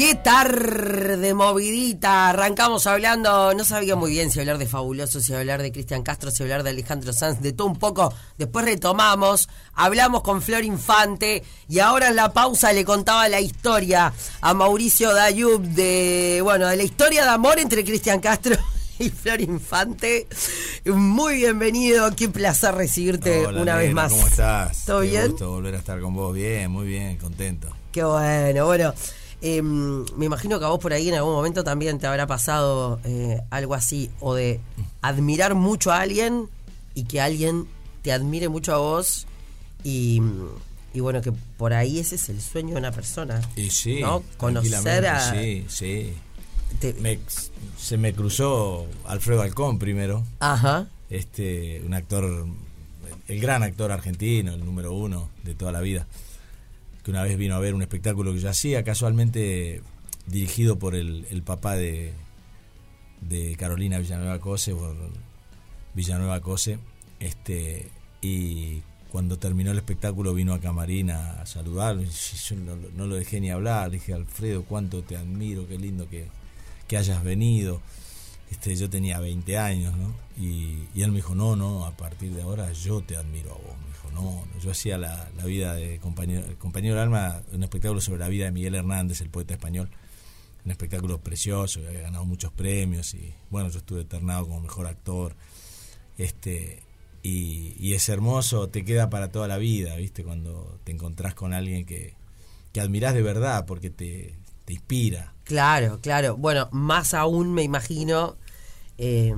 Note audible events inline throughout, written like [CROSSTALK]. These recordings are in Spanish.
Qué tarde movidita. Arrancamos hablando, no sabía muy bien si hablar de Fabuloso, si hablar de Cristian Castro, si hablar de Alejandro Sanz, de todo un poco. Después retomamos, hablamos con Flor Infante y ahora en la pausa le contaba la historia a Mauricio Dayub de, bueno, de la historia de amor entre Cristian Castro [LAUGHS] y Flor Infante. Muy bienvenido, qué placer recibirte una vez más. ¿Cómo estás? ¿Todo Qué bien? gusto volver a estar con vos. Bien, muy bien, contento. Qué bueno, bueno. Eh, me imagino que a vos por ahí en algún momento también te habrá pasado eh, algo así, o de admirar mucho a alguien y que alguien te admire mucho a vos y, y bueno, que por ahí ese es el sueño de una persona. Y sí, ¿no? Conocer a... Sí, sí. te- Me- se me cruzó Alfredo Alcón primero, Ajá. este, un actor, el gran actor argentino, el número uno de toda la vida, que una vez vino a ver un espectáculo que yo hacía, casualmente dirigido por el, papá de, de Carolina Villanueva Cose, por Villanueva Cose, este, y cuando terminó el espectáculo vino a Camarín a saludarlo, yo no, no lo dejé ni hablar, dije, Alfredo, cuánto te admiro, qué lindo que, que hayas venido. Este, yo tenía 20 años, ¿no? Y, y él me dijo, no, no, a partir de ahora yo te admiro a vos. Me dijo, no, no. yo hacía la, la vida de compañero, compañero alma, un espectáculo sobre la vida de Miguel Hernández, el poeta español. Un espectáculo precioso, había ganado muchos premios y bueno, yo estuve eternado como mejor actor. Este, y, y es hermoso, te queda para toda la vida, ¿viste? Cuando te encontrás con alguien que, que admirás de verdad porque te, te inspira. Claro, claro. Bueno, más aún me imagino eh,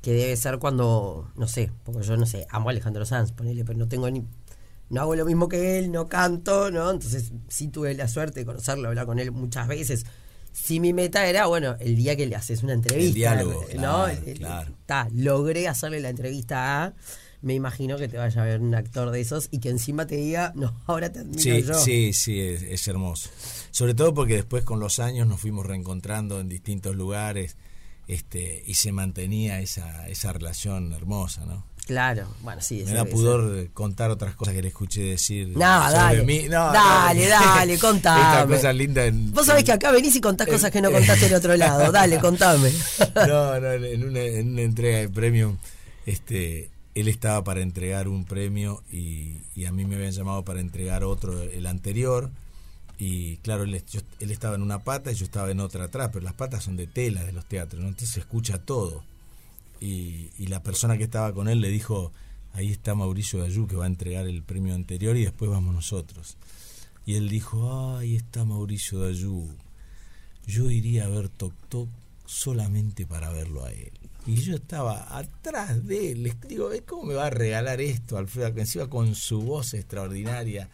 que debe ser cuando, no sé, porque yo no sé, amo a Alejandro Sanz, ponele, pero no tengo ni. No hago lo mismo que él, no canto, ¿no? Entonces sí tuve la suerte de conocerlo, hablar con él muchas veces. Sí, mi meta era, bueno, el día que le haces una entrevista. diálogo, ¿no? claro, El- claro. ta, logré hacerle la entrevista a. Me imagino que te vaya a ver un actor de esos y que encima te diga, no, ahora te admiro Sí, yo. sí, sí, es, es hermoso. Sobre todo porque después con los años nos fuimos reencontrando en distintos lugares este, y se mantenía esa, esa relación hermosa, ¿no? Claro, bueno, sí. Me da pudor contar otras cosas que le escuché decir No, sobre dale. mí. No, dale, no. dale, [LAUGHS] contame. Estas cosas lindas. en- Vos sabés que acá venís y contás cosas que no [LAUGHS] contaste del otro lado. Dale, contame. [LAUGHS] No, no, en una, en una entrega de premio, este, él estaba para entregar un premio y, a mí me habían llamado para entregar otro, el anterior. Y claro, él, estaba en una pata y yo estaba en otra atrás, pero las patas son de tela de los teatros, ¿no? entonces se escucha todo. Y, la persona que estaba con él le dijo, ahí está Mauricio Dayú que va a entregar el premio anterior y después vamos nosotros. Y él dijo, ahí está Mauricio Dayú, yo iría a ver Toc Toc solamente para verlo a él. Y yo estaba atrás de él. Les digo, "Eh, ¿cómo me va a regalar esto, Alfredo? Que encima con su voz extraordinaria.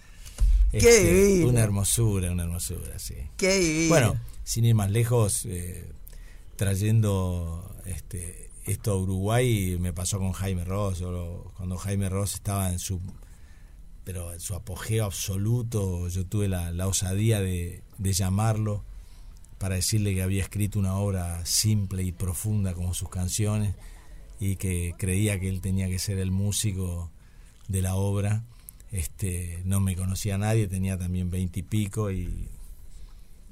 Este, divino. una hermosura, una hermosura, sí. Qué divino. Bueno, sin ir más lejos, eh, trayendo este, esto a Uruguay, me pasó con Jaime Ross. cuando Jaime Ross estaba en su pero en su apogeo absoluto, yo tuve la, la osadía de, de llamarlo para decirle que había escrito una obra simple y profunda como sus canciones y que creía que él tenía que ser el músico de la obra. Este, no me conocía a nadie, tenía también veinte y pico y,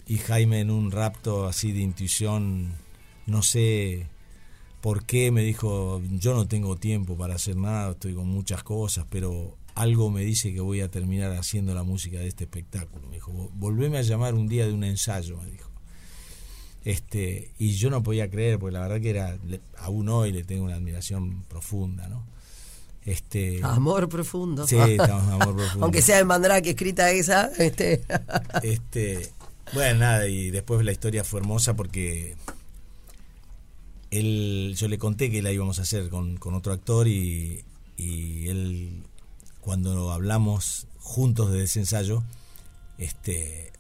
y Jaime en un rapto así de intuición, no sé por qué, me dijo, yo no tengo tiempo para hacer nada, estoy con muchas cosas, pero algo me dice que voy a terminar haciendo la música de este espectáculo. Me dijo, "Vol- volveme a llamar un día de un ensayo, me dijo. Este, y yo no podía creer, porque la verdad que era, aún hoy le tengo una admiración profunda, ¿no? Este, Amor profundo. Sí, estamos en amor [LAUGHS] profundo. Aunque sea en Mandrake escrita esa, este. [LAUGHS] Este, bueno, nada, y después la historia fue hermosa porque él, yo le conté que la íbamos a hacer con, con otro actor y, y él, cuando hablamos juntos de ese ensayo, este,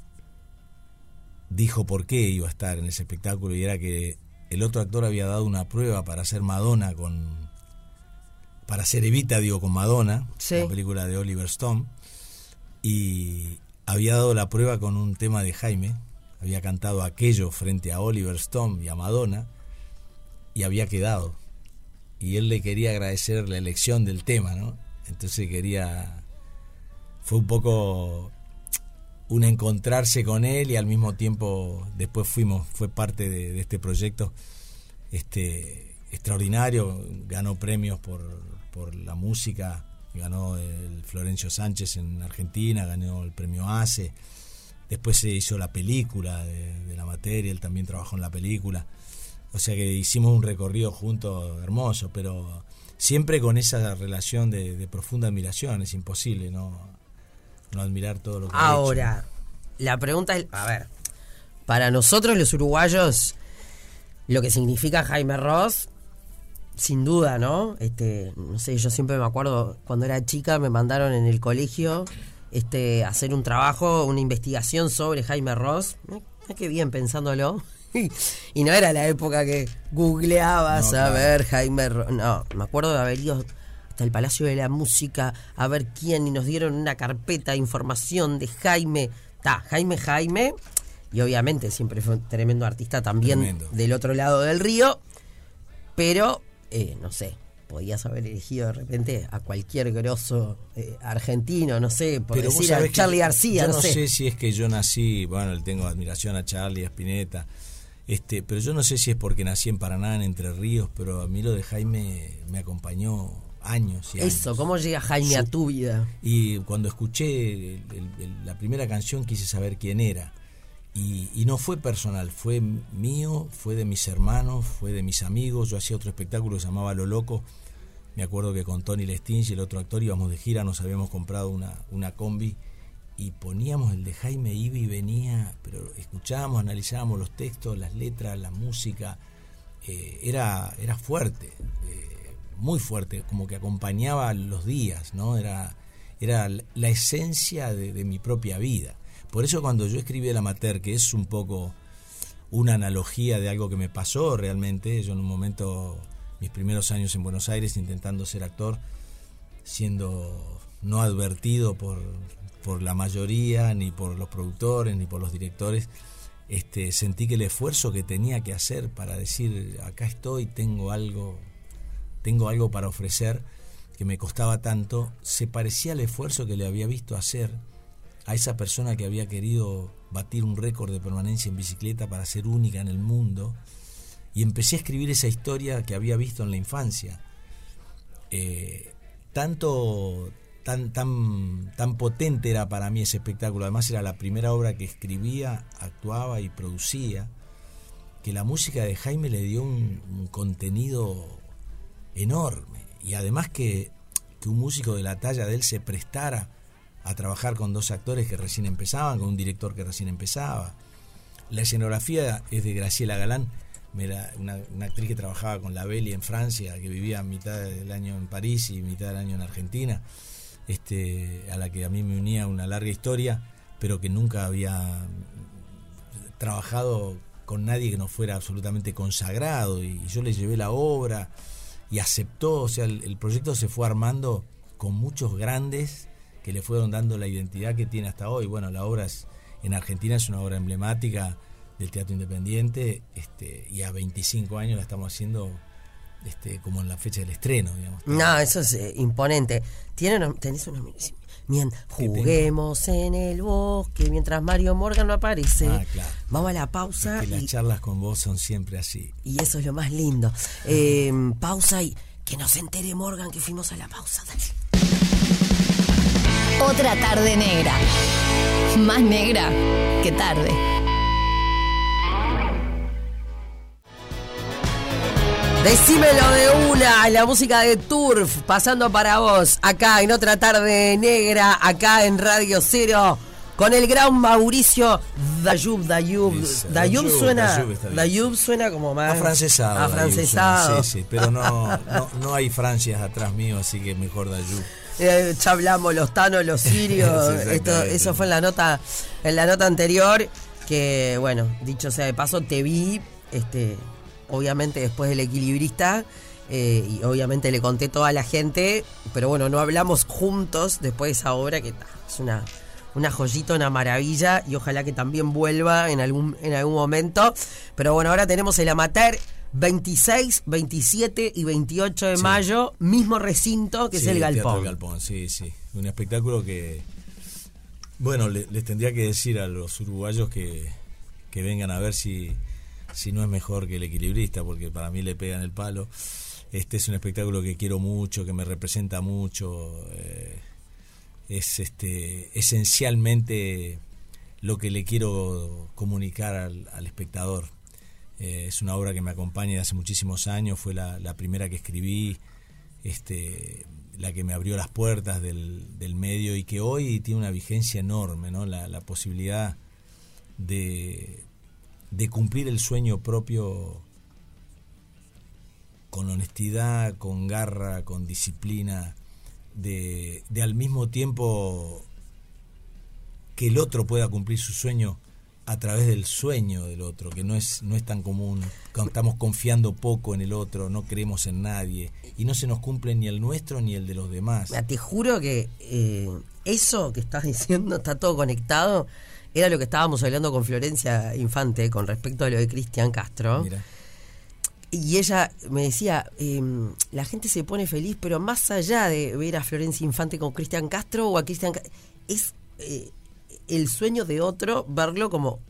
dijo por qué iba a estar en ese espectáculo y era que el otro actor había dado una prueba para hacer Madonna con para hacer Evita digo con Madonna Sí. la película de Oliver Stone y había dado la prueba con un tema de Jaime había cantado aquello frente a Oliver Stone y a Madonna y había quedado y él le quería agradecer la elección del tema no entonces quería fue un poco un encontrarse con él y al mismo tiempo después fuimos, fue parte de, este proyecto este extraordinario, ganó premios por, por la música, ganó el Florencio Sánchez en Argentina, ganó el premio ACE, después se hizo la película de, la materia, él también trabajó en la película, o sea que hicimos un recorrido juntos hermoso, pero siempre con esa relación de, profunda admiración, es imposible no admirar todo lo que Ahora, la pregunta es, a ver, para nosotros los uruguayos, lo que significa Jaime Ross, sin duda, ¿no? Este, no sé, yo siempre me acuerdo cuando era chica me mandaron en el colegio este hacer un trabajo, una investigación sobre Jaime Ross. Eh, qué bien pensándolo. [LAUGHS] y no era la época que googleabas a ver Jaime Ross. No, me acuerdo de haber ido hasta el Palacio de la Música a ver quién y nos dieron una carpeta de información de Jaime. Ta, Jaime Jaime. Y obviamente siempre fue un tremendo artista también del otro lado del río. Pero eh, no sé, podías haber elegido de repente a cualquier grosso eh, argentino, no sé, por decir a Charlie García. no, sé. si es que yo nací, bueno, le tengo admiración a Charlie, a Spinetta, este, pero yo no sé si es porque nací en Paraná, en Entre Ríos, pero a mí lo de Jaime me acompañó años y Eso, ¿cómo llega Jaime a tu vida? Y cuando escuché la primera canción quise saber quién era. Y, no fue personal, fue mío, fue de mis hermanos, fue de mis amigos. Yo hacía otro espectáculo que se llamaba Lo Loco. Me acuerdo que con Tony Lestinge y el otro actor íbamos de gira, nos habíamos comprado una, una combi y poníamos el de Jaime Ibi y venía, pero escuchábamos, analizábamos los textos, las letras, la música. Eh, era, era fuerte, eh, muy fuerte, como que acompañaba los días, ¿no? Era, era la esencia de mi propia vida. Por eso cuando yo escribí El Amateur, que es un poco una analogía de algo que me pasó realmente, yo en un momento, mis primeros años en Buenos Aires intentando ser actor, siendo no advertido por, por la mayoría, ni por los productores, ni por los directores, este, sentí que el esfuerzo que tenía que hacer para decir acá estoy, tengo algo, tengo algo para ofrecer, que me costaba tanto, se parecía al esfuerzo que le había visto hacer a esa persona que había querido batir un récord de permanencia en bicicleta para ser única en el mundo, y empecé a escribir esa historia que había visto en la infancia. Eh, tanto, tan, tan, tan potente era para mí ese espectáculo, además era la primera obra que escribía, actuaba y producía, que la música de Jaime le dio un, contenido enorme, y además que, un músico de la talla de él se prestara a trabajar con dos actores que recién empezaban, con un director que recién empezaba. La escenografía es de Graciela Galán, una, actriz que trabajaba con la Belli en Francia, que vivía mitad del año en París y mitad del año en Argentina, este, a la que a mí me unía una larga historia, pero que nunca había trabajado con nadie que no fuera absolutamente consagrado. Y, yo le llevé la obra y aceptó, o sea, el proyecto se fue armando con muchos grandes que le fueron dando la identidad que tiene hasta hoy. Bueno, la obra es, en Argentina es una obra emblemática del teatro independiente este, y a 25 años la estamos haciendo este, como en la fecha del estreno. Digamos. No, eso es eh, imponente. ¿Tiene tenés una... Bien, juguemos en el bosque mientras Mario Morgan no aparece. Ah, claro. Vamos a la pausa. que las charlas con vos son siempre así. Y eso es lo más lindo. Eh, pausa y que nos entere Morgan que fuimos a la pausa. Otra tarde negra. Más negra que tarde. Decímelo de una, la música de Turf, pasando para vos, acá en otra tarde negra, acá en Radio Cero, con el gran Mauricio Dayub. Dayub, Dayub suena, Dayub suena como más afrancesado. Afrancesado. Sí, sí, pero no, no, no hay Francias atrás mío, así que mejor Dayub. Eh, ya hablamos los tanos, los [LAUGHS] sirios. esto, eso fue en la nota, en la nota anterior. Que bueno, dicho sea de paso, te vi, este, obviamente después del equilibrista. Eh, y obviamente le conté toda la gente, pero bueno, no hablamos juntos después de esa obra que es una, una joyita, una maravilla y ojalá que también vuelva en algún, en algún momento. Pero bueno, ahora tenemos el amateur 26, 27 y 28 de mayo, mismo recinto que es el Galpón. Galpón, sí, sí. Un espectáculo que Bueno, le- les tendría que decir a los uruguayos que, que vengan a ver si, si no es mejor que el equilibrista, porque para mí le pegan el palo. Este es un espectáculo que quiero mucho, que me representa mucho. eh, es este esencialmente lo que le quiero comunicar al, al espectador. Eh, es una obra que me acompaña de hace muchísimos años, fue la, la primera que escribí, este, la que me abrió las puertas del, del medio y que hoy tiene una vigencia enorme, ¿no? la, la posibilidad de, de cumplir el sueño propio con honestidad, con garra, con disciplina, de, de al mismo tiempo que el otro pueda cumplir su sueño a través del sueño del otro, que no es, no es tan común, estamos confiando poco en el otro, no creemos en nadie, y no se nos cumple ni el nuestro ni el de los demás. Te juro que eh, eso que estás diciendo está todo conectado. Era lo que estábamos hablando con Florencia Infante con respecto a lo de Cristian Castro. Mira, Y ella me decía, eh, la gente se pone feliz, pero más allá de ver a Florencia Infante con Cristian Castro o a Cristian es eh, el sueño de otro verlo como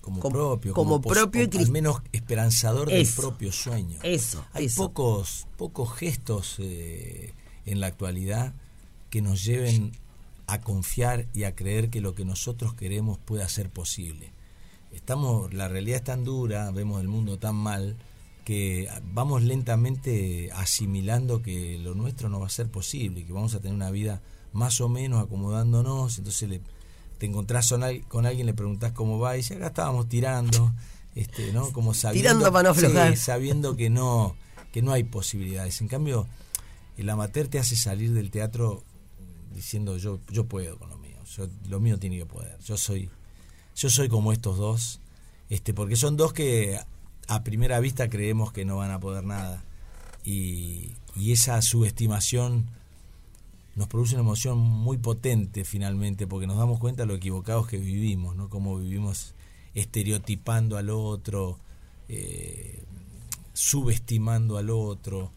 como, como- propio, como pos- propio y al menos esperanzador Eso. del propio sueño. Eso, Hay eso. pocos pocos gestos eh, en la actualidad que nos lleven a confiar y a creer que lo que nosotros queremos pueda ser posible. Estamos, la realidad es tan dura, vemos el mundo tan mal que vamos lentamente asimilando que lo nuestro no va a ser posible, que vamos a tener una vida más o menos acomodándonos, entonces le, te encontrás con, al- con alguien, le preguntás cómo va y dice, acá estábamos tirando, este, ¿no? Como sabiendo, Tirando para no Sí, aflojar. sabiendo que no, que no hay posibilidades. En cambio, el amateur te hace salir del teatro diciendo yo, yo puedo con lo mío, yo- lo mío tiene que poder. Yo soy, yo soy como estos dos, este, porque son dos que a primera vista creemos que no van a poder nada. Y, esa subestimación nos produce una emoción muy potente finalmente, porque nos damos cuenta de lo equivocados que vivimos, ¿no? Cómo vivimos estereotipando al otro, eh, subestimando al otro,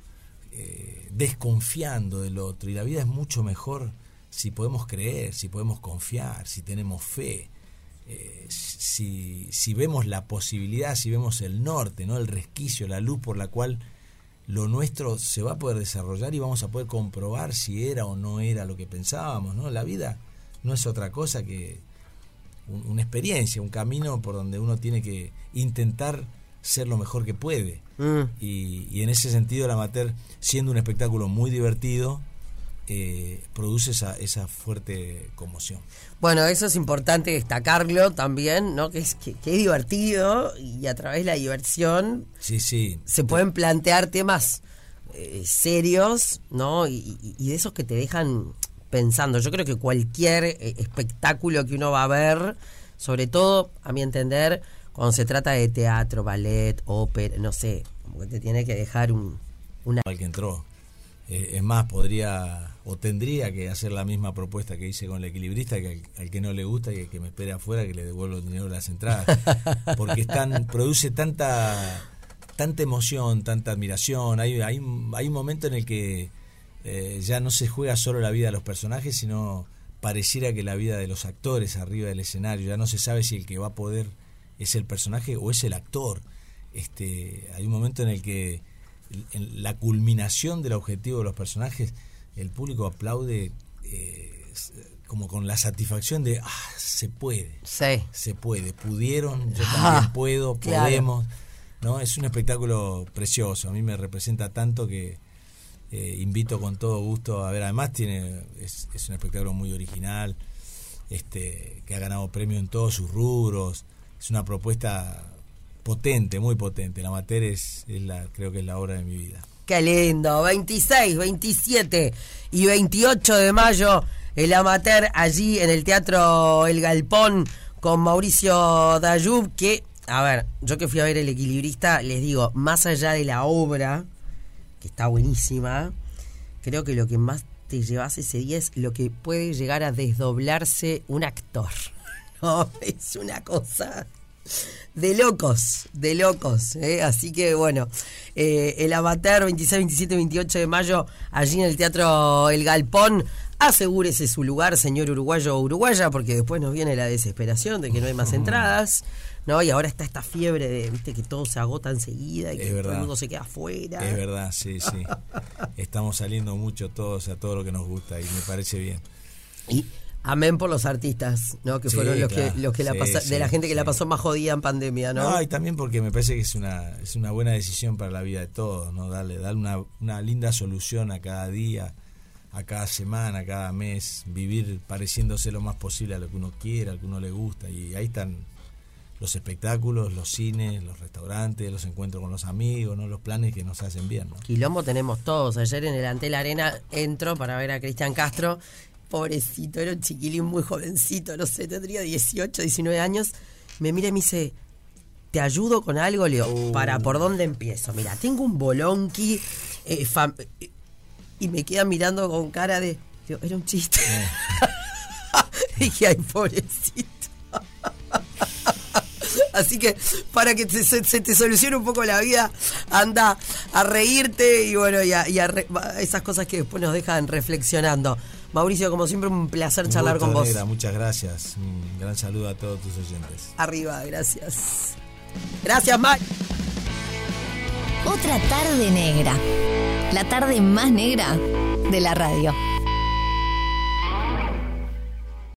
eh, desconfiando del otro. Y la vida es mucho mejor si podemos creer, si podemos confiar, si tenemos fe, eh, si, si vemos la posibilidad, si vemos el norte, ¿no? el resquicio, la luz por la cual lo nuestro se va a poder desarrollar y vamos a poder comprobar si era o no era lo que pensábamos. ¿no? La vida no es otra cosa que un- una experiencia, un camino por donde uno tiene que intentar ser lo mejor que puede. Mm. Y, y en ese sentido el amateur, siendo un espectáculo muy divertido, eh, produce esa, esa fuerte conmoción. Bueno, eso es importante destacarlo también, ¿no? Que es, que, que es divertido y a través de la diversión Sí, sí. se pueden plantear temas eh, serios, ¿no? Y, de esos que te dejan pensando. Yo creo que cualquier eh, espectáculo que uno va a ver, sobre todo, a mi entender, cuando se trata de teatro, ballet, ópera, no sé, como que te tiene que dejar un, una... al que entró. Eh, es más, podría o tendría que hacer la misma propuesta que hice con el equilibrista, que al, al que no le gusta y que me espere afuera, que le devuelvo el dinero de las entradas. [LAUGHS] Porque produce tanta tanta emoción, tanta admiración. Hay, hay, un- hay un momento en el que eh, ya no se juega solo la vida de los personajes, sino pareciera que la vida de los actores arriba del escenario. Ya no se sabe si el que va a poder es el personaje o es el actor. Este, hay un momento en el que en la culminación del objetivo de los personajes, el público aplaude eh, como con la satisfacción de, ah, se puede, Sí. se puede, pudieron, yo Ah, también puedo, claro. podemos. ¿no? Es un espectáculo precioso, a mí me representa tanto que eh, invito con todo gusto a ver, además tiene es, es un espectáculo muy original, este que ha ganado premio en todos sus rubros, es una propuesta potente, muy potente, la amateur es, es la, creo que es la obra de mi vida. Qué lindo. 26, 27 y 28 de mayo, el amateur allí en el Teatro El Galpón con Mauricio Dayub, que, a ver, yo que fui a ver El Equilibrista, les digo, más allá de la obra, que está buenísima, creo que lo que más te llevas ese día es lo que puede llegar a desdoblarse un actor. [LAUGHS] No, es una cosa [LAUGHS] de locos, de locos. ¿eh? Así que bueno, eh, el Avatar 26, 27, 28 de mayo, allí en el Teatro El Galpón, Asegúrese su lugar, señor uruguayo o uruguaya, porque después nos viene la desesperación de que no hay más entradas. ¿no? Y ahora está esta fiebre de, viste, que todo se agota enseguida y que todo el mundo se queda afuera. Es verdad, sí, sí. [LAUGHS] Estamos saliendo mucho todos a todo lo que nos gusta y me parece bien. Y amén por los artistas, ¿no? Que fueron los que, los que la de la gente que la pasó más jodida en pandemia, ¿no? No, y también porque me parece que es una, es una buena decisión para la vida de todos, ¿no? Darle, darle una, una linda solución a cada día a cada semana, a cada mes, vivir pareciéndose lo más posible a lo que uno quiera, a lo que uno le gusta. Y ahí están los espectáculos, los cines, los restaurantes, los encuentros con los amigos, ¿no? los planes que nos hacen bien. ¿no? Quilombo tenemos todos. Ayer en el Antel Arena entro para ver a Cristian Castro. Pobrecito, era un chiquilín muy jovencito, no sé, tendría 18, 19 años. Me mira y me dice, ¿te ayudo con algo? Leo, uh. ¿para por dónde empiezo? Mira, tengo un bolonqui eh, y me queda mirando con cara de, era un chiste. [LAUGHS] Dije, ay, pobrecito. [LAUGHS] Así que para que se, te solucione un poco la vida, anda a reírte y bueno, y a, esas cosas que después nos dejan reflexionando. Mauricio, como siempre, un placer charlar con vos. muchas gracias. Un gran saludo a todos tus oyentes. Arriba, gracias. Gracias, Mike. Otra tarde negra. La tarde más negra de la radio.